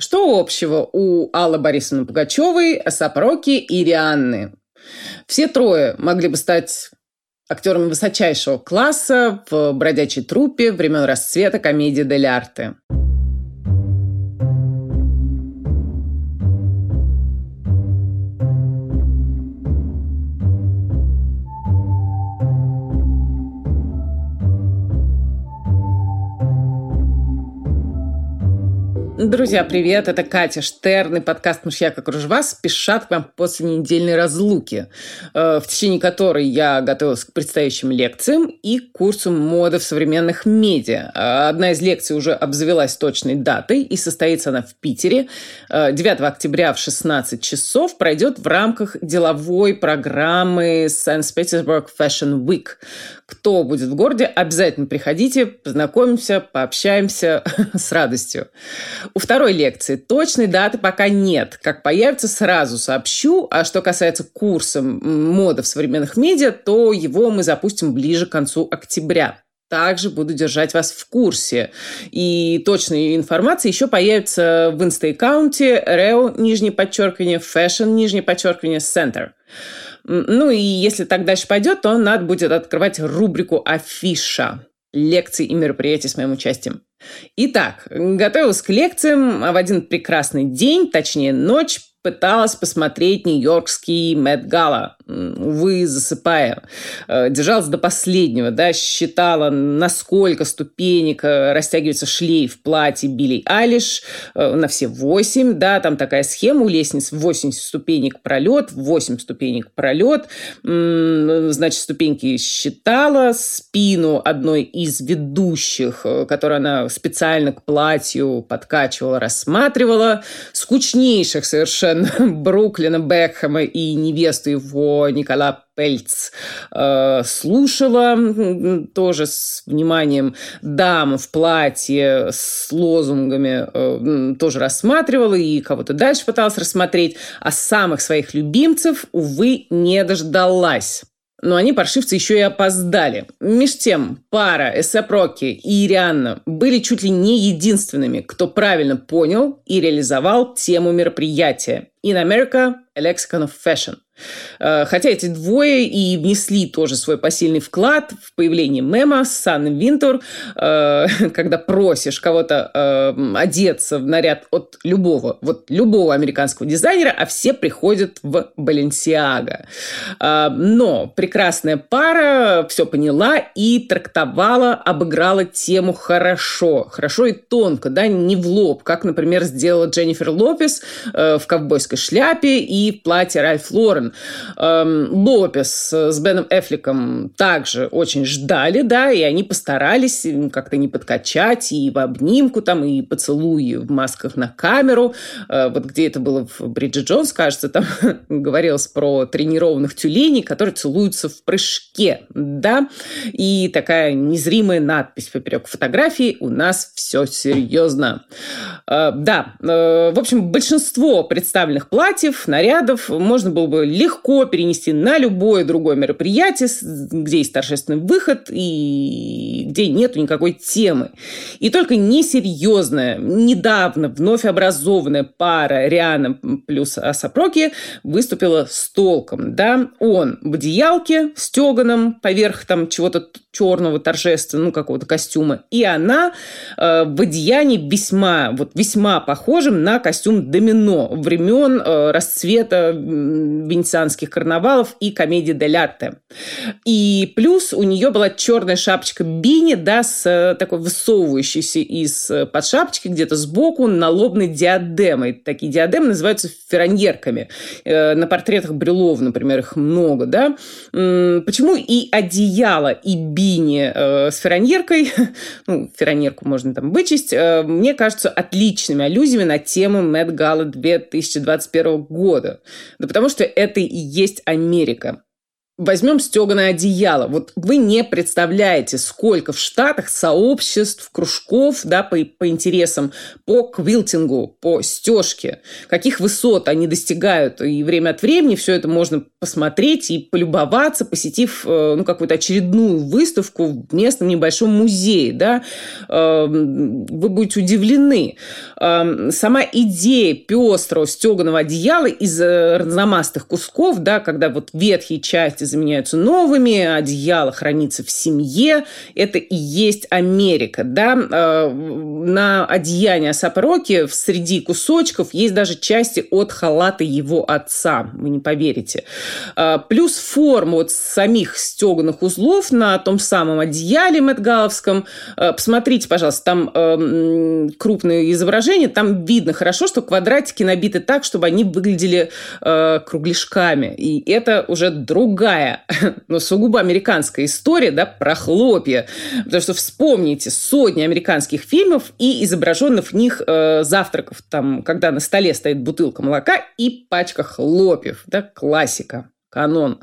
Что общего у Аллы Борисовны Пугачевой, Асап Роки и Рианны? Все трое могли бы стать актерами высочайшего класса в бродячей труппе времен расцвета комедии «Дель арте». Друзья, привет! Это Катя Штерн и подкаст «Мышьяка кружева» спешат к вам после недельной разлуки, э, в течение которой я готовилась к предстоящим лекциям и курсу моды в современных медиа. Одна из лекций уже обзавелась точной датой, и состоится она в Питере. 9 э, октября в 16 часов пройдет в рамках деловой программы. Petersburg Fashion Week. Кто будет в городе, обязательно приходите, познакомимся, пообщаемся с радостью. У второй лекции точной даты пока нет. Как появится, сразу сообщу. А что касается курса мода в современных медиа, то его мы запустим ближе к концу октября также буду держать вас в курсе. И точная информация еще появится в инста-аккаунте Reo, нижнее подчеркивание, Fashion, нижнее подчеркивание, Center. Ну и если так дальше пойдет, то надо будет открывать рубрику «Афиша» лекций и мероприятий с моим участием. Итак, готовилась к лекциям, а в один прекрасный день, точнее ночь, пыталась посмотреть нью-йоркский Мэтт Гала, увы, засыпая. Э, держалась до последнего, да, считала, насколько ступенек э, растягивается шлейф платья Билли Алиш э, на все восемь, да, там такая схема у лестниц, восемь ступенек пролет, восемь ступенек пролет, значит, ступеньки считала, спину одной из ведущих, которую она специально к платью подкачивала, рассматривала, скучнейших совершенно Бруклина Бекхэма и невесту его Никола Пельц э, слушала тоже с вниманием дам в платье с лозунгами э, тоже рассматривала и кого-то дальше пыталась рассмотреть, а самых своих любимцев, увы, не дождалась но они, паршивцы, еще и опоздали. Меж тем, пара Эсэп Рокки и Ирианна были чуть ли не единственными, кто правильно понял и реализовал тему мероприятия. In America, a Lexicon of Fashion – хотя эти двое и внесли тоже свой посильный вклад в появление мема Сан Винтур, э, когда просишь кого-то э, одеться в наряд от любого, вот любого американского дизайнера, а все приходят в Баленсиага. Но прекрасная пара все поняла и трактовала, обыграла тему хорошо. Хорошо и тонко, да, не в лоб, как, например, сделала Дженнифер Лопес в ковбойской шляпе и в платье Ральф Лорен Эм, Лопес с Беном Эфликом также очень ждали, да, и они постарались как-то не подкачать и в обнимку там, и поцелуи в масках на камеру. Э, вот где это было в Бриджит Джонс, кажется, там говорилось про тренированных тюленей, которые целуются в прыжке, да, и такая незримая надпись поперек фотографии «У нас все серьезно». Э, да, э, в общем, большинство представленных платьев, нарядов можно было бы легко перенести на любое другое мероприятие, где есть торжественный выход и где нету никакой темы. И только несерьезная, недавно вновь образованная пара Риана плюс Асапроки выступила с толком. Да? Он в одеялке стеганом поверх там чего-то черного торжественного, ну, какого-то костюма. И она э, в одеянии весьма, вот весьма похожим на костюм домино времен э, расцвета Венецианского венецианских карнавалов и комедии «Дель арте». И плюс у нее была черная шапочка Бини, да, с э, такой высовывающейся из э, под шапочки где-то сбоку налобной диадемой. Такие диадемы называются ферраньерками. Э, на портретах Брюлов, например, их много, да. Почему и одеяло, и Бини с ферраньеркой, ну, ферраньерку можно там вычесть, мне кажется отличными аллюзиями на тему Мэтт Гала 2021 года. Да потому что это и есть Америка. Возьмем стеганое одеяло. Вот вы не представляете, сколько в Штатах сообществ, кружков да, по, по интересам, по квилтингу, по стежке, каких высот они достигают. И время от времени все это можно посмотреть и полюбоваться, посетив э, ну, какую-то очередную выставку в местном небольшом музее. Да? Эм, вы будете удивлены. Эм, сама идея пестрого стеганого одеяла из э, разномастых кусков, да, когда вот ветхие части заменяются новыми, одеяло хранится в семье. Это и есть Америка. Да? Э, на одеяние Сапороки среди кусочков есть даже части от халата его отца. Вы не поверите. Э, плюс форма вот самих стеганых узлов на том самом одеяле Мэтгаловском. Э, посмотрите, пожалуйста, там крупные изображения, там видно хорошо, что квадратики набиты так, чтобы они выглядели кругляшками. И это уже другая другая, но сугубо американская история, да, про хлопья. Потому что вспомните сотни американских фильмов и изображенных в них э, завтраков, там, когда на столе стоит бутылка молока и пачка хлопьев, да, классика канон.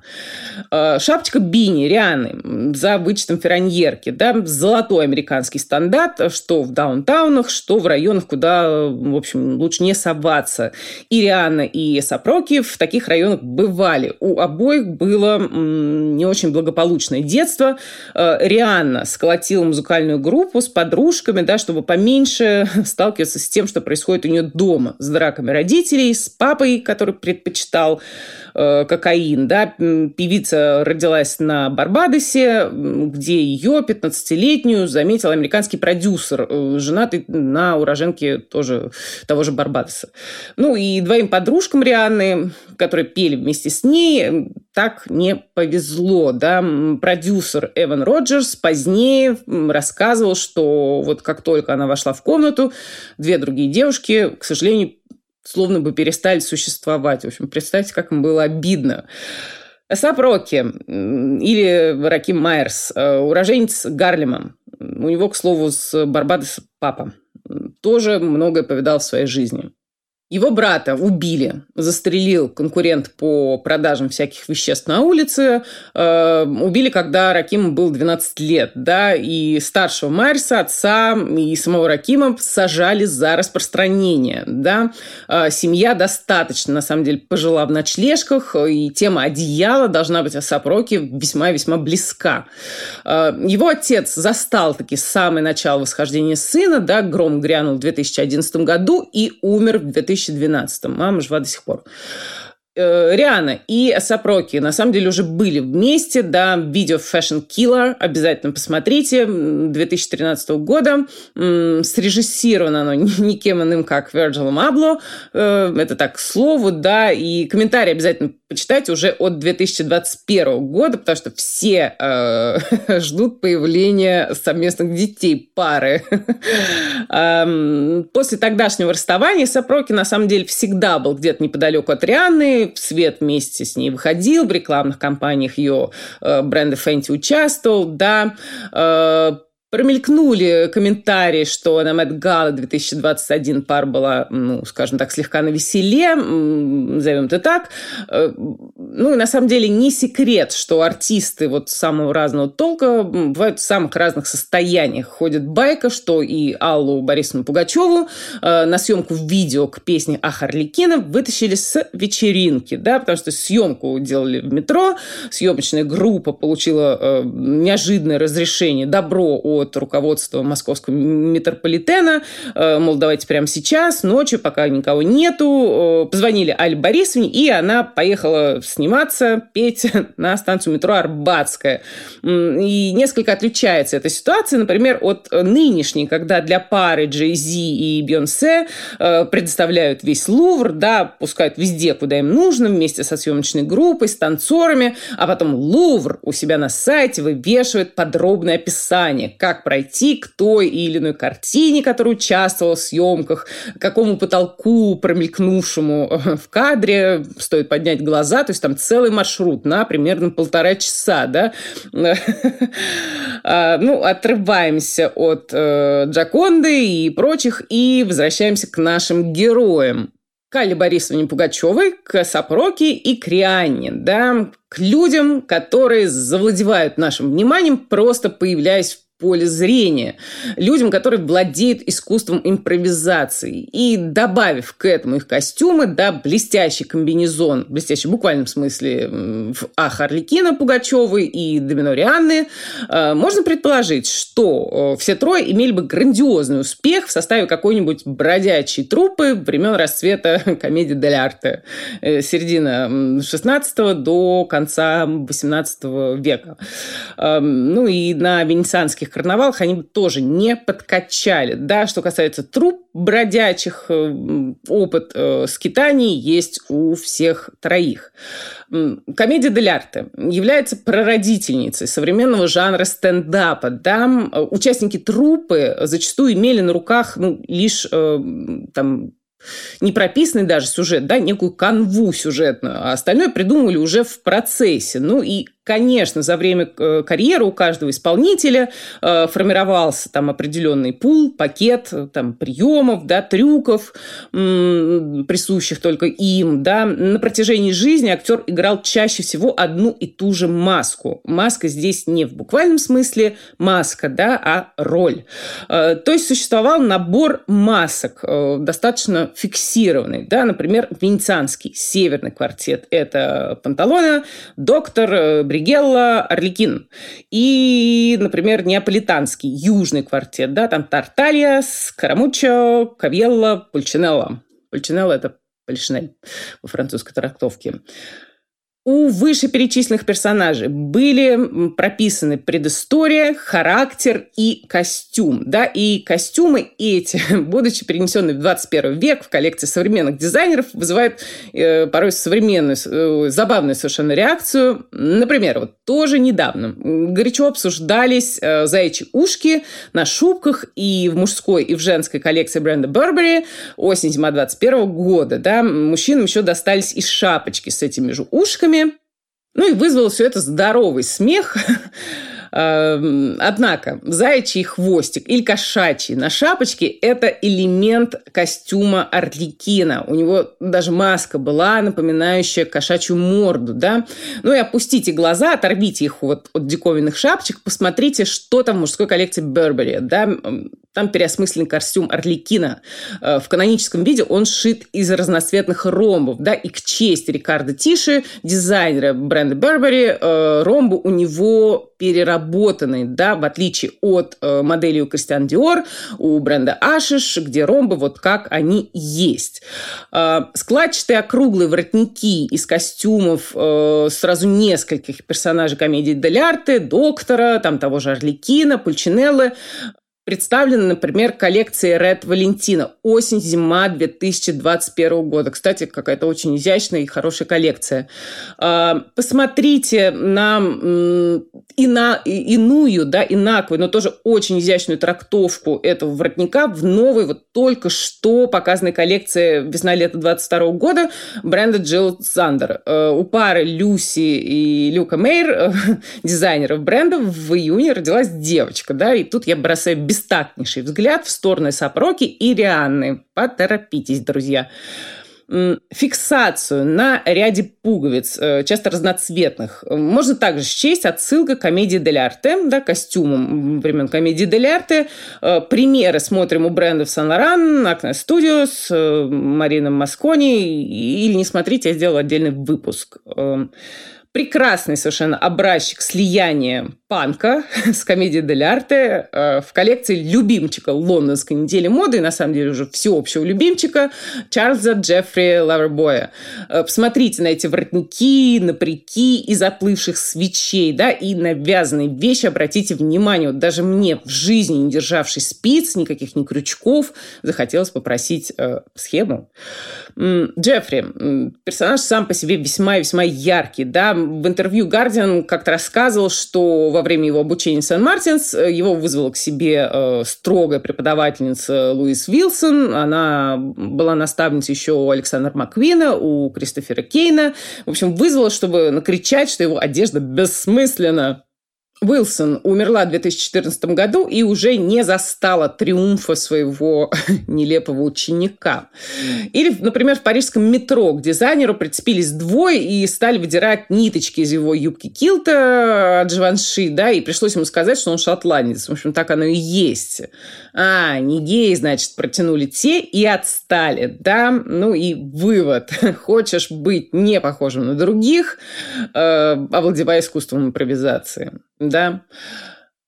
Э, шапочка Бини, Рианы, за вычетом ферраньерки, да, золотой американский стандарт, что в даунтаунах, что в районах, куда, в общем, лучше не соваться. И Риана, и Сапроки в таких районах бывали. У обоих было не очень благополучное детство. Э, Рианна сколотила музыкальную группу с подружками, да, чтобы поменьше сталкиваться с тем, что происходит у нее дома, с драками родителей, с папой, который предпочитал Э, кокаин. Да? Певица родилась на Барбадосе, где ее 15-летнюю заметил американский продюсер, э, женатый на уроженке тоже того же Барбадоса. Ну и двоим подружкам Рианны, которые пели вместе с ней, так не повезло. Да? Продюсер Эван Роджерс позднее рассказывал, что вот как только она вошла в комнату, две другие девушки, к сожалению, словно бы перестали существовать. В общем, представьте, как им было обидно. Сап Рокки или Раким Майерс, э, уроженец Гарлема. У него, к слову, с Барбадоса папа. Тоже многое повидал в своей жизни. Его брата убили, застрелил конкурент по продажам всяких веществ на улице. Э, убили, когда Ракиму был 12 лет, да, и старшего Марса, отца и самого Ракима сажали за распространение, да. Э, семья достаточно, на самом деле, пожила в ночлежках, и тема одеяла должна быть о Сапроке весьма-весьма близка. Э, его отец застал таки самое начало восхождения сына, да, гром грянул в 2011 году и умер в 2000 2012. Мама жива до сих пор. Э, Риана и Сапроки на самом деле уже были вместе, да, видео Fashion Killer, обязательно посмотрите, 2013 года, срежиссировано оно никем иным, как Virgil Abloh, э, это так, к слову, да, и комментарии обязательно почитайте уже от 2021 года, потому что все э, ждут появления совместных детей, пары. После тогдашнего расставания Сапроки на самом деле всегда был где-то неподалеку от Рианы, в свет вместе с ней выходил, в рекламных кампаниях ее э, бренда Фэнти участвовал, да, э, Промелькнули комментарии, что на Мэтт Гала 2021 пар была, ну, скажем так, слегка на веселе, назовем это так. Э, ну, и на самом деле не секрет, что артисты вот самого разного толка бывают в самых разных состояниях. Ходит байка, что и Аллу Борисовну Пугачеву э, на съемку видео к песне о Харликина вытащили с вечеринки, да, потому что съемку делали в метро, съемочная группа получила э, неожиданное разрешение, добро от руководства московского метрополитена, э, мол, давайте прямо сейчас, ночью, пока никого нету. Э, позвонили Али Борисовне, и она поехала сниматься, петь на станцию метро Арбатская. И несколько отличается эта ситуация, например, от нынешней, когда для пары Джей Зи и Бейонсе э, предоставляют весь Лувр, да, пускают везде, куда им нужно, вместе со съемочной группой, с танцорами, а потом Лувр у себя на сайте вывешивает подробное описание, как пройти к той или иной картине, которая участвовала в съемках, какому потолку промелькнувшему э, в кадре стоит поднять глаза, то есть там целый маршрут на примерно полтора часа, да. А, ну, отрываемся от э, Джаконды и прочих и возвращаемся к нашим героям. Калле Борисовне Пугачевой, к Сапроке и к Рианне, да, к людям, которые завладевают нашим вниманием, просто появляясь в поле зрения, людям, которые владеют искусством импровизации. И добавив к этому их костюмы, да, блестящий комбинезон, блестящий в буквальном смысле, в А. Харликина Пугачевой и Домино Рианны, э, можно предположить, что э, все трое имели бы грандиозный успех в составе какой-нибудь бродячей труппы времен расцвета комедии дель арте, э, середина 16 до конца 18 века. Эм, ну и на венецианских российских карнавалах они бы тоже не подкачали. Да, что касается труп бродячих, э, опыт э, скитаний есть у всех троих. Комедия дель арте является прародительницей современного жанра стендапа. Да? Участники трупы зачастую имели на руках ну, лишь э, там, не прописанный даже сюжет, да, некую канву сюжетную, а остальное придумывали уже в процессе. Ну и Конечно, за время э, карьеры у каждого исполнителя э, формировался там определенный пул, пакет э, там, приемов, да, трюков, присущих только им. Да. На протяжении жизни актер играл чаще всего одну и ту же маску. Маска здесь не в буквальном смысле маска, да, а роль. То есть существовал набор масок, достаточно фиксированный. Да. Например, венецианский северный квартет – это Панталона, доктор, Бригелла, Орликин. И, например, неаполитанский, южный квартет, да, там Тарталья, Скарамуччо, Кавьелла, Пульчинелла. Пульчинелла – это Польшнель во французской трактовке у вышеперечисленных персонажей были прописаны предыстория, характер и костюм. Да? И костюмы эти, будучи перенесены в 21 век в коллекции современных дизайнеров, вызывают э, порой современную, э, забавную совершенно реакцию. Например, вот тоже недавно горячо обсуждались э, заячьи ушки на шубках и в мужской, и в женской коллекции бренда Burberry осень-зима 21 года. Да? Мужчинам еще достались и шапочки с этими же ушками, ну и вызвало все это здоровый смех. Эм, однако, заячий хвостик или кошачий на шапочке – это элемент костюма Орликина. У него даже маска была, напоминающая кошачью морду, да? Ну и опустите глаза, оторвите их вот от диковинных шапочек, посмотрите, что там в мужской коллекции Бербери, да? Там переосмысленный костюм Орликина. Э, в каноническом виде он сшит из разноцветных ромбов. Да? И к чести Рикардо Тиши, дизайнера бренда Burberry, э, ромбы у него переработаны, да, в отличие от э, модели у Кристиан Диор, у бренда Ашиш, где ромбы вот как они есть. Складчатые округлые воротники из костюмов сразу нескольких персонажей комедии Дель Арте, Доктора, там того же Орликина, Пульчинеллы, представлена, например, коллекция Red Valentina осень-зима 2021 года. Кстати, какая-то очень изящная и хорошая коллекция. А, посмотрите на, и на иную, да, инакую, но тоже очень изящную трактовку этого воротника в новой, вот только что показанной коллекции весна-лето 22 года бренда Джилл Сандер. А, у пары Люси и Люка Мейер, дизайнеров бренда, в июне родилась девочка, да, и тут я бросаю без бестактнейший взгляд в сторону Сапроки и Рианны. Поторопитесь, друзья фиксацию на ряде пуговиц, э, часто разноцветных, можно также счесть отсылка к комедии Дель Арте, да, костюмам времен комедии Дель Арте. Э, примеры смотрим у брендов Сан Лоран, Acne Studios, э, Марина Маскони, или не смотрите, я сделала отдельный выпуск. Прекрасный совершенно образчик слияния панка с комедией Дель Арте э, в коллекции любимчика лондонской недели моды, на самом деле уже всеобщего любимчика, Чарльза Джеффри Лавербоя. Э, посмотрите на эти воротники, на прики из оплывших свечей, да, и на вязаные вещи обратите внимание. Вот даже мне в жизни не державший спиц, никаких ни крючков, захотелось попросить э, схему. Джеффри, персонаж сам по себе весьма и весьма яркий, да, в интервью Guardian как-то рассказывал, что во время его обучения в Сан-Мартинс э, его вызвала к себе э, строгая преподавательница Луис Вилсон. Она была наставницей еще у Александра Маквина, у Кристофера Кейна. В общем, вызвала, чтобы накричать, что его одежда бессмысленна. Уилсон умерла в 2014 году и уже не застала триумфа своего нелепого ученика. Или, например, в парижском метро, к дизайнеру прицепились двое и стали выдирать ниточки из его юбки килта от Живанши, да, и пришлось ему сказать, что он шотландец. В общем, так оно и есть. А, не гей, значит, протянули те и отстали, да. Ну и вывод. Хочешь быть не похожим на других, э, овладевая искусством импровизации. Да.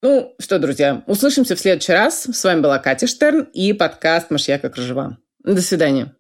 Ну что, друзья, услышимся в следующий раз. С вами была Катя Штерн и подкаст «Машьяка Кружева». До свидания.